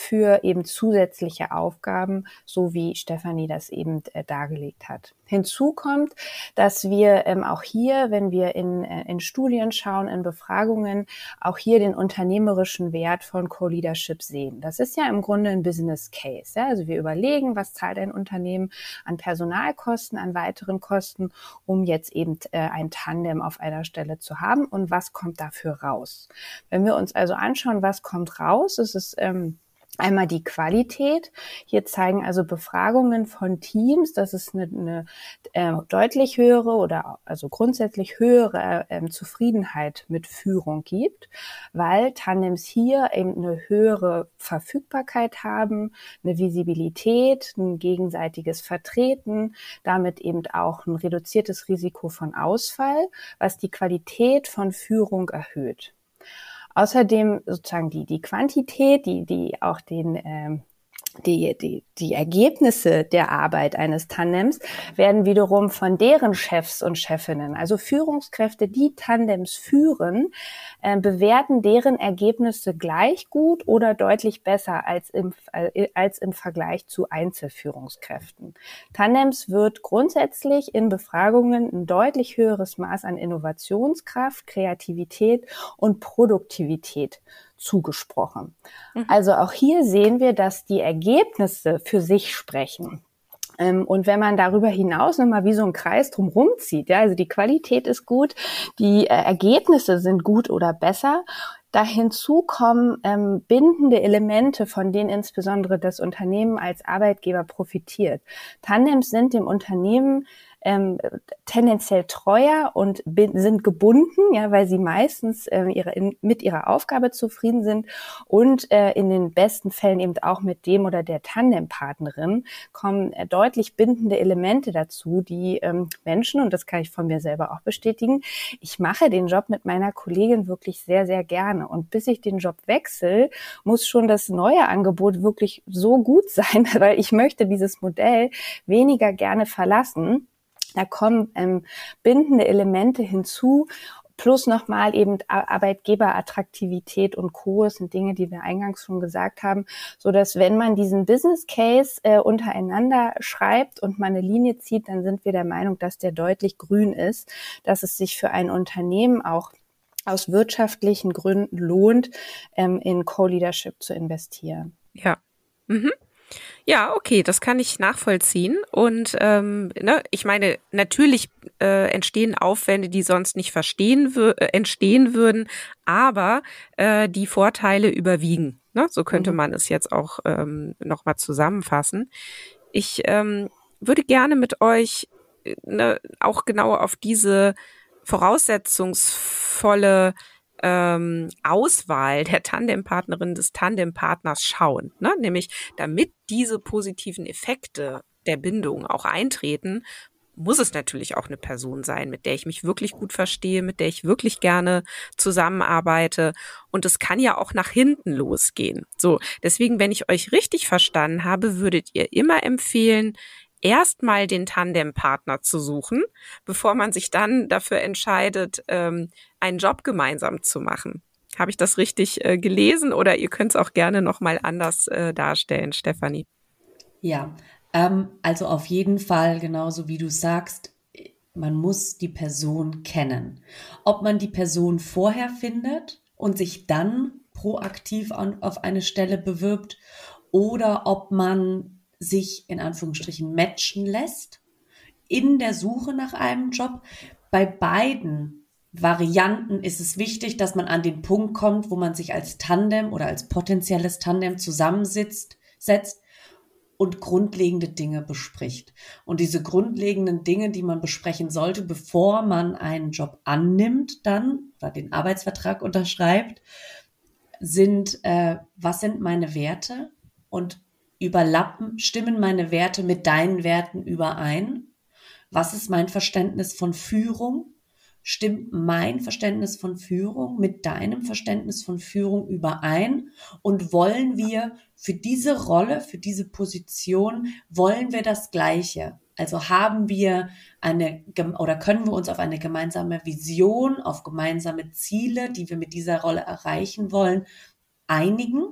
für eben zusätzliche Aufgaben, so wie Stefanie das eben äh, dargelegt hat. Hinzu kommt, dass wir ähm, auch hier, wenn wir in, äh, in Studien schauen, in Befragungen, auch hier den unternehmerischen Wert von Co-Leadership sehen. Das ist ja im Grunde ein Business Case. Ja? Also wir überlegen, was zahlt ein Unternehmen an Personalkosten, an weiteren Kosten, um jetzt eben äh, ein Tandem auf einer Stelle zu haben und was kommt dafür raus. Wenn wir uns also anschauen, was kommt raus, ist es ähm, Einmal die Qualität. Hier zeigen also Befragungen von Teams, dass es eine, eine äh, deutlich höhere oder also grundsätzlich höhere äh, Zufriedenheit mit Führung gibt, weil Tandems hier eben eine höhere Verfügbarkeit haben, eine Visibilität, ein gegenseitiges Vertreten, damit eben auch ein reduziertes Risiko von Ausfall, was die Qualität von Führung erhöht. Außerdem sozusagen die, die Quantität, die, die auch den, ähm, die, die, die Ergebnisse der Arbeit eines Tandems werden wiederum von deren Chefs und Chefinnen, also Führungskräfte, die Tandems führen, äh, bewerten deren Ergebnisse gleich gut oder deutlich besser als im, äh, als im Vergleich zu Einzelführungskräften. Tandems wird grundsätzlich in Befragungen ein deutlich höheres Maß an Innovationskraft, Kreativität und Produktivität zugesprochen. Mhm. Also auch hier sehen wir, dass die Ergebnisse für sich sprechen. Ähm, und wenn man darüber hinaus nochmal wie so ein Kreis drumherum zieht, ja, also die Qualität ist gut, die äh, Ergebnisse sind gut oder besser, da hinzu kommen ähm, bindende Elemente, von denen insbesondere das Unternehmen als Arbeitgeber profitiert. Tandems sind dem Unternehmen ähm, tendenziell treuer und sind gebunden, ja, weil sie meistens äh, ihre, in, mit ihrer Aufgabe zufrieden sind und äh, in den besten Fällen eben auch mit dem oder der Tandempartnerin kommen äh, deutlich bindende Elemente dazu, die ähm, Menschen, und das kann ich von mir selber auch bestätigen, ich mache den Job mit meiner Kollegin wirklich sehr, sehr gerne. Und bis ich den Job wechsle, muss schon das neue Angebot wirklich so gut sein, weil ich möchte dieses Modell weniger gerne verlassen. Da kommen ähm, bindende Elemente hinzu plus nochmal eben Arbeitgeberattraktivität und Co. Das sind Dinge, die wir eingangs schon gesagt haben, so dass wenn man diesen Business Case äh, untereinander schreibt und man eine Linie zieht, dann sind wir der Meinung, dass der deutlich grün ist, dass es sich für ein Unternehmen auch aus wirtschaftlichen Gründen lohnt, ähm, in Co-Leadership zu investieren. Ja. Mhm. Ja, okay, das kann ich nachvollziehen. Und ähm, ne, ich meine, natürlich äh, entstehen Aufwände, die sonst nicht verstehen äh, entstehen würden, aber äh, die Vorteile überwiegen. Ne? So könnte mhm. man es jetzt auch ähm, nochmal zusammenfassen. Ich ähm, würde gerne mit euch äh, ne, auch genau auf diese voraussetzungsvolle ähm, Auswahl der Tandempartnerin des Tandempartners schauen. Ne? Nämlich, damit diese positiven Effekte der Bindung auch eintreten, muss es natürlich auch eine Person sein, mit der ich mich wirklich gut verstehe, mit der ich wirklich gerne zusammenarbeite. Und es kann ja auch nach hinten losgehen. So, deswegen, wenn ich euch richtig verstanden habe, würdet ihr immer empfehlen, erstmal den Tandempartner zu suchen, bevor man sich dann dafür entscheidet, ähm, einen Job gemeinsam zu machen. Habe ich das richtig äh, gelesen oder ihr könnt es auch gerne nochmal anders äh, darstellen, Stefanie? Ja, ähm, also auf jeden Fall, genauso wie du sagst, man muss die Person kennen. Ob man die Person vorher findet und sich dann proaktiv an, auf eine Stelle bewirbt oder ob man sich in Anführungsstrichen matchen lässt in der Suche nach einem Job. Bei beiden Varianten ist es wichtig, dass man an den Punkt kommt, wo man sich als Tandem oder als potenzielles Tandem zusammensitzt, setzt und grundlegende Dinge bespricht. Und diese grundlegenden Dinge, die man besprechen sollte, bevor man einen Job annimmt, dann oder den Arbeitsvertrag unterschreibt, sind, äh, was sind meine Werte und überlappen, stimmen meine Werte mit deinen Werten überein? Was ist mein Verständnis von Führung? Stimmt mein Verständnis von Führung mit deinem Verständnis von Führung überein? Und wollen wir für diese Rolle, für diese Position, wollen wir das Gleiche? Also haben wir eine oder können wir uns auf eine gemeinsame Vision, auf gemeinsame Ziele, die wir mit dieser Rolle erreichen wollen, einigen?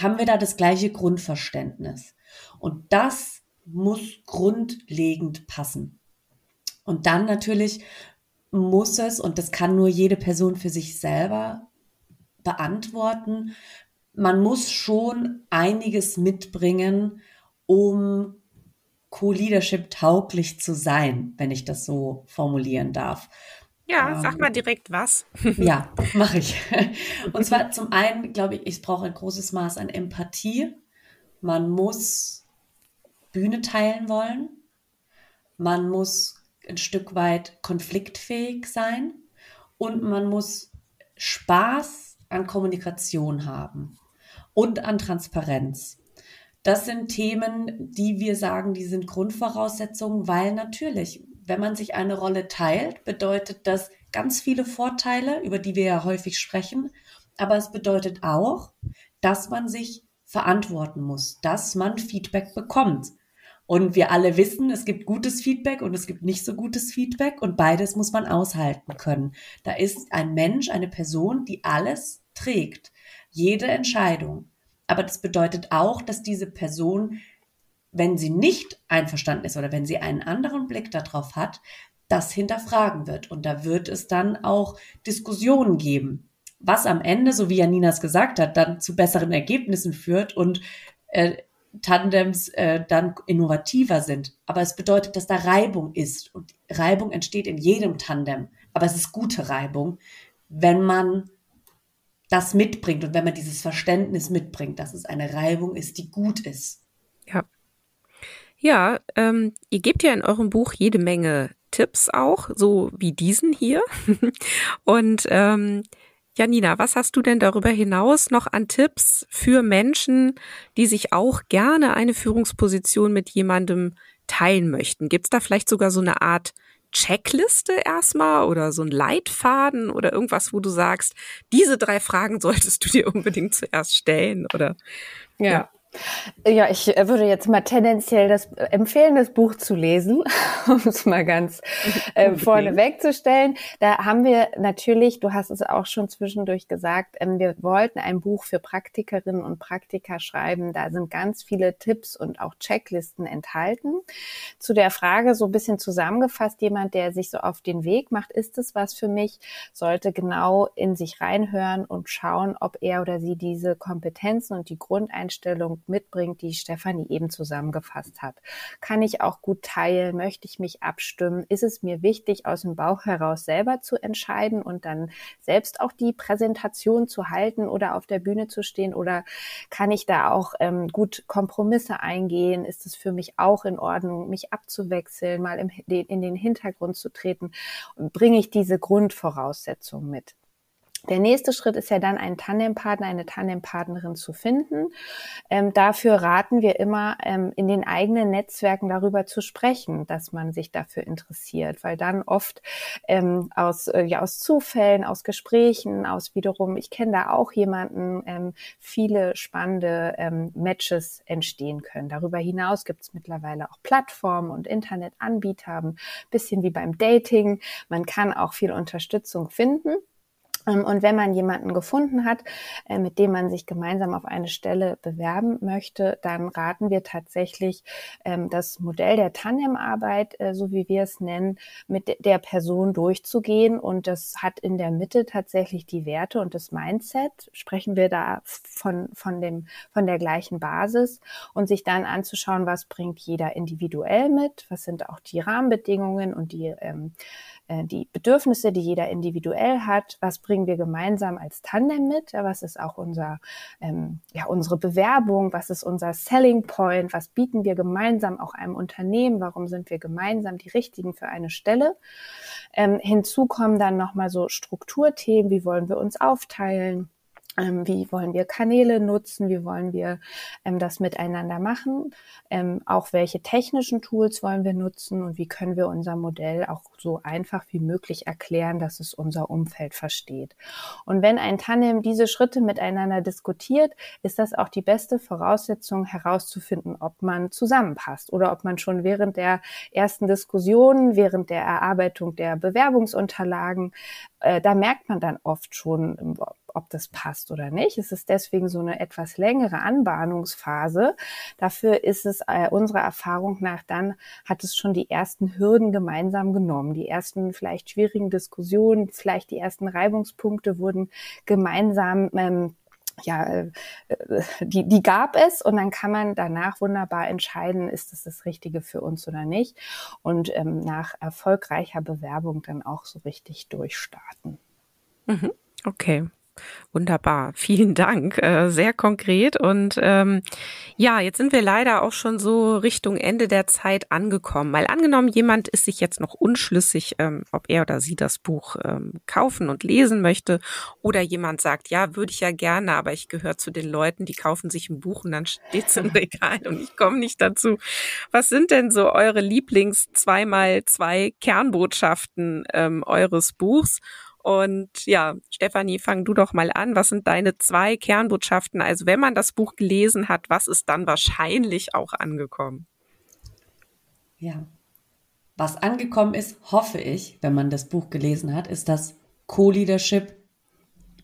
Haben wir da das gleiche Grundverständnis. Und das muss grundlegend passen. Und dann natürlich muss es, und das kann nur jede Person für sich selber beantworten, man muss schon einiges mitbringen, um Co-Leadership tauglich zu sein, wenn ich das so formulieren darf. Ja, ähm, sag mal direkt was. ja, mache ich. Und zwar zum einen, glaube ich, ich brauche ein großes Maß an Empathie. Man muss Bühne teilen wollen. Man muss ein Stück weit konfliktfähig sein und man muss Spaß an Kommunikation haben und an Transparenz. Das sind Themen, die wir sagen, die sind Grundvoraussetzungen, weil natürlich wenn man sich eine Rolle teilt, bedeutet das ganz viele Vorteile, über die wir ja häufig sprechen. Aber es bedeutet auch, dass man sich verantworten muss, dass man Feedback bekommt. Und wir alle wissen, es gibt gutes Feedback und es gibt nicht so gutes Feedback und beides muss man aushalten können. Da ist ein Mensch, eine Person, die alles trägt, jede Entscheidung. Aber das bedeutet auch, dass diese Person wenn sie nicht einverstanden ist oder wenn sie einen anderen Blick darauf hat, das hinterfragen wird. Und da wird es dann auch Diskussionen geben, was am Ende, so wie Janina es gesagt hat, dann zu besseren Ergebnissen führt und äh, Tandems äh, dann innovativer sind. Aber es bedeutet, dass da Reibung ist. Und Reibung entsteht in jedem Tandem. Aber es ist gute Reibung, wenn man das mitbringt und wenn man dieses Verständnis mitbringt, dass es eine Reibung ist, die gut ist. Ja. Ja, ähm, ihr gebt ja in eurem Buch jede Menge Tipps auch, so wie diesen hier. Und ähm, Janina, was hast du denn darüber hinaus noch an Tipps für Menschen, die sich auch gerne eine Führungsposition mit jemandem teilen möchten? Gibt es da vielleicht sogar so eine Art Checkliste erstmal oder so ein Leitfaden oder irgendwas, wo du sagst, diese drei Fragen solltest du dir unbedingt zuerst stellen oder? Ja. ja. Ja, ich äh, würde jetzt mal tendenziell das äh, empfehlen, das Buch zu lesen, um es mal ganz äh, vorne wegzustellen. Da haben wir natürlich, du hast es auch schon zwischendurch gesagt, ähm, wir wollten ein Buch für Praktikerinnen und Praktiker schreiben. Da sind ganz viele Tipps und auch Checklisten enthalten. Zu der Frage so ein bisschen zusammengefasst, jemand, der sich so auf den Weg macht, ist es was für mich, sollte genau in sich reinhören und schauen, ob er oder sie diese Kompetenzen und die Grundeinstellung mitbringt, die Stefanie eben zusammengefasst hat. Kann ich auch gut teilen? Möchte ich mich abstimmen? Ist es mir wichtig, aus dem Bauch heraus selber zu entscheiden und dann selbst auch die Präsentation zu halten oder auf der Bühne zu stehen? Oder kann ich da auch ähm, gut Kompromisse eingehen? Ist es für mich auch in Ordnung, mich abzuwechseln, mal im, in den Hintergrund zu treten? Bringe ich diese Grundvoraussetzungen mit? Der nächste Schritt ist ja dann, einen Tandempartner, eine Tandempartnerin zu finden. Ähm, dafür raten wir immer, ähm, in den eigenen Netzwerken darüber zu sprechen, dass man sich dafür interessiert, weil dann oft ähm, aus, äh, ja, aus Zufällen, aus Gesprächen, aus wiederum, ich kenne da auch jemanden, ähm, viele spannende ähm, Matches entstehen können. Darüber hinaus gibt es mittlerweile auch Plattformen und Internetanbieter, ein bisschen wie beim Dating. Man kann auch viel Unterstützung finden. Ähm, und wenn man jemanden gefunden hat, äh, mit dem man sich gemeinsam auf eine Stelle bewerben möchte, dann raten wir tatsächlich, ähm, das Modell der Tandemarbeit, äh, so wie wir es nennen, mit der Person durchzugehen. Und das hat in der Mitte tatsächlich die Werte und das Mindset. Sprechen wir da von, von, dem, von der gleichen Basis und sich dann anzuschauen, was bringt jeder individuell mit, was sind auch die Rahmenbedingungen und die ähm, äh, die Bedürfnisse, die jeder individuell hat, was bringen wir gemeinsam als Tandem mit, was ist auch unser, ähm, ja, unsere Bewerbung, was ist unser Selling Point, was bieten wir gemeinsam auch einem Unternehmen, warum sind wir gemeinsam die Richtigen für eine Stelle. Ähm, hinzu kommen dann nochmal so Strukturthemen, wie wollen wir uns aufteilen, ähm, wie wollen wir Kanäle nutzen? Wie wollen wir ähm, das miteinander machen? Ähm, auch welche technischen Tools wollen wir nutzen? Und wie können wir unser Modell auch so einfach wie möglich erklären, dass es unser Umfeld versteht? Und wenn ein Tandem diese Schritte miteinander diskutiert, ist das auch die beste Voraussetzung herauszufinden, ob man zusammenpasst oder ob man schon während der ersten Diskussion, während der Erarbeitung der Bewerbungsunterlagen, äh, da merkt man dann oft schon, ob das passt oder nicht. Es ist deswegen so eine etwas längere Anbahnungsphase. Dafür ist es äh, unserer Erfahrung nach dann, hat es schon die ersten Hürden gemeinsam genommen. Die ersten vielleicht schwierigen Diskussionen, vielleicht die ersten Reibungspunkte wurden gemeinsam ähm, ja, äh, die, die gab es und dann kann man danach wunderbar entscheiden, ist das das Richtige für uns oder nicht und ähm, nach erfolgreicher Bewerbung dann auch so richtig durchstarten. Mhm. Okay. Wunderbar, vielen Dank. Äh, sehr konkret. Und ähm, ja, jetzt sind wir leider auch schon so Richtung Ende der Zeit angekommen. Mal angenommen, jemand ist sich jetzt noch unschlüssig, ähm, ob er oder sie das Buch ähm, kaufen und lesen möchte. Oder jemand sagt, ja, würde ich ja gerne, aber ich gehöre zu den Leuten, die kaufen sich ein Buch und dann steht es im Regal und ich komme nicht dazu. Was sind denn so eure Lieblings zweimal zwei Kernbotschaften ähm, eures Buchs? Und ja, Stefanie, fang du doch mal an. Was sind deine zwei Kernbotschaften? Also wenn man das Buch gelesen hat, was ist dann wahrscheinlich auch angekommen? Ja, was angekommen ist, hoffe ich, wenn man das Buch gelesen hat, ist, dass Co-Leadership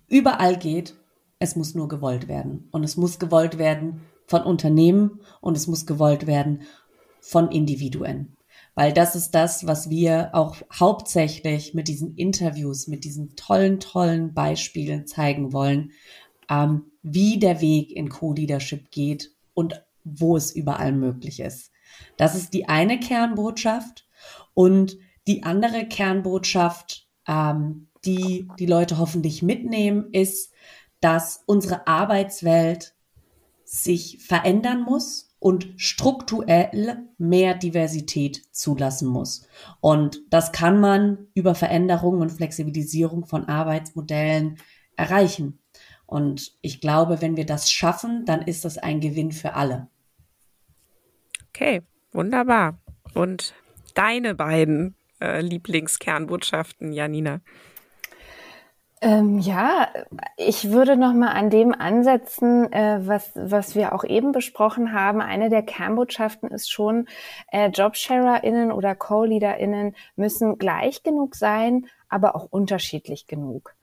überall geht. Es muss nur gewollt werden. Und es muss gewollt werden von Unternehmen und es muss gewollt werden von Individuen weil das ist das, was wir auch hauptsächlich mit diesen Interviews, mit diesen tollen, tollen Beispielen zeigen wollen, ähm, wie der Weg in Co-Leadership geht und wo es überall möglich ist. Das ist die eine Kernbotschaft und die andere Kernbotschaft, ähm, die die Leute hoffentlich mitnehmen, ist, dass unsere Arbeitswelt sich verändern muss und strukturell mehr Diversität zulassen muss. Und das kann man über Veränderung und Flexibilisierung von Arbeitsmodellen erreichen. Und ich glaube, wenn wir das schaffen, dann ist das ein Gewinn für alle. Okay, wunderbar. Und deine beiden äh, Lieblingskernbotschaften, Janina? Ähm, ja, ich würde noch mal an dem ansetzen, äh, was, was wir auch eben besprochen haben. Eine der Kernbotschaften ist schon, äh, JobsharerInnen oder Co-LeaderInnen müssen gleich genug sein, aber auch unterschiedlich genug.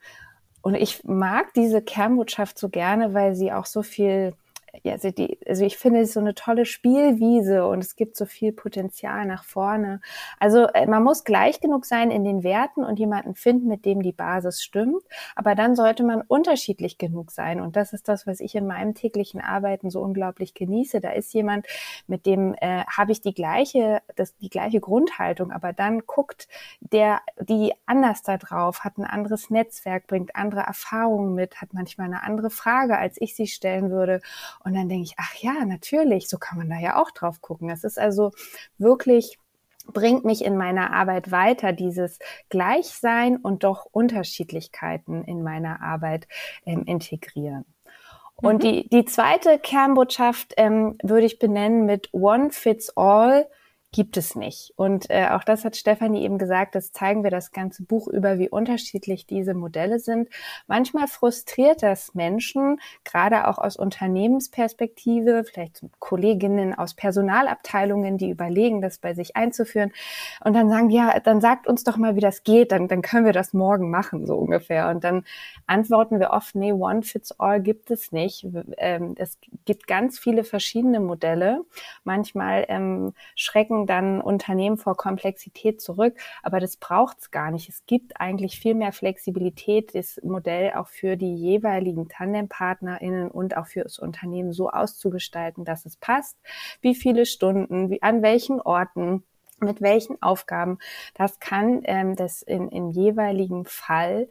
Und ich mag diese Kernbotschaft so gerne, weil sie auch so viel ja, also, die, also ich finde es so eine tolle Spielwiese und es gibt so viel Potenzial nach vorne. Also äh, man muss gleich genug sein in den Werten und jemanden finden, mit dem die Basis stimmt. Aber dann sollte man unterschiedlich genug sein. Und das ist das, was ich in meinem täglichen Arbeiten so unglaublich genieße. Da ist jemand, mit dem äh, habe ich die gleiche, das, die gleiche Grundhaltung, aber dann guckt der, die anders da drauf, hat ein anderes Netzwerk, bringt andere Erfahrungen mit, hat manchmal eine andere Frage, als ich sie stellen würde. Dann denke ich, ach ja, natürlich, so kann man da ja auch drauf gucken. Das ist also wirklich bringt mich in meiner Arbeit weiter, dieses Gleichsein und doch Unterschiedlichkeiten in meiner Arbeit ähm, integrieren. Und mhm. die, die zweite Kernbotschaft ähm, würde ich benennen mit One Fits All gibt es nicht. Und äh, auch das hat Stefanie eben gesagt, das zeigen wir das ganze Buch über, wie unterschiedlich diese Modelle sind. Manchmal frustriert das Menschen, gerade auch aus Unternehmensperspektive, vielleicht Kolleginnen aus Personalabteilungen, die überlegen, das bei sich einzuführen. Und dann sagen, ja, dann sagt uns doch mal, wie das geht, dann, dann können wir das morgen machen, so ungefähr. Und dann antworten wir oft, nee, one fits all gibt es nicht. Ähm, es gibt ganz viele verschiedene Modelle. Manchmal ähm, schrecken schrecken dann Unternehmen vor Komplexität zurück, aber das braucht es gar nicht. Es gibt eigentlich viel mehr Flexibilität, das Modell auch für die jeweiligen Tandempartnerinnen und auch für das Unternehmen so auszugestalten, dass es passt. Wie viele Stunden, wie, an welchen Orten, mit welchen Aufgaben, das kann ähm, das in, im jeweiligen Fall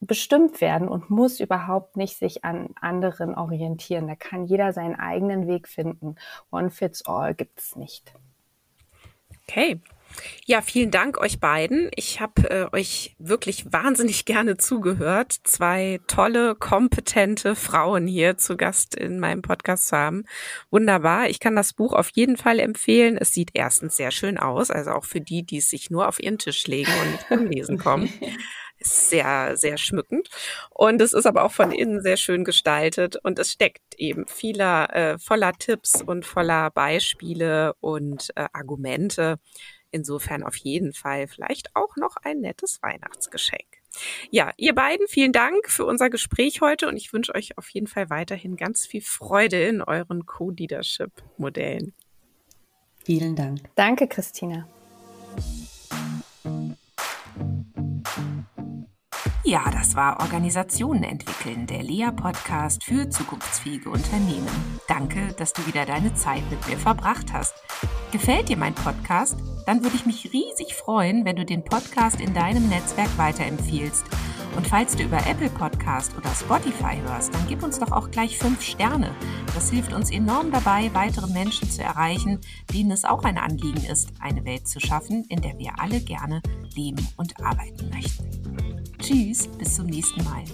bestimmt werden und muss überhaupt nicht sich an anderen orientieren. Da kann jeder seinen eigenen Weg finden. One fits all gibt es nicht. Okay. Ja, vielen Dank euch beiden. Ich habe äh, euch wirklich wahnsinnig gerne zugehört. Zwei tolle, kompetente Frauen hier zu Gast in meinem Podcast zu haben. Wunderbar. Ich kann das Buch auf jeden Fall empfehlen. Es sieht erstens sehr schön aus, also auch für die, die es sich nur auf ihren Tisch legen und nicht zum Lesen kommen. sehr, sehr schmückend. Und es ist aber auch von innen sehr schön gestaltet und es steckt eben vieler, äh, voller Tipps und voller Beispiele und äh, Argumente. Insofern auf jeden Fall vielleicht auch noch ein nettes Weihnachtsgeschenk. Ja, ihr beiden, vielen Dank für unser Gespräch heute und ich wünsche euch auf jeden Fall weiterhin ganz viel Freude in euren Co-Leadership-Modellen. Vielen Dank. Danke, Christina. Ja, das war Organisationen entwickeln, der Lea-Podcast für zukunftsfähige Unternehmen. Danke, dass du wieder deine Zeit mit mir verbracht hast. Gefällt dir mein Podcast? Dann würde ich mich riesig freuen, wenn du den Podcast in deinem Netzwerk weiterempfiehlst. Und falls du über Apple Podcast oder Spotify hörst, dann gib uns doch auch gleich fünf Sterne. Das hilft uns enorm dabei, weitere Menschen zu erreichen, denen es auch ein Anliegen ist, eine Welt zu schaffen, in der wir alle gerne leben und arbeiten möchten. Tschüss, bis zum nächsten Mal.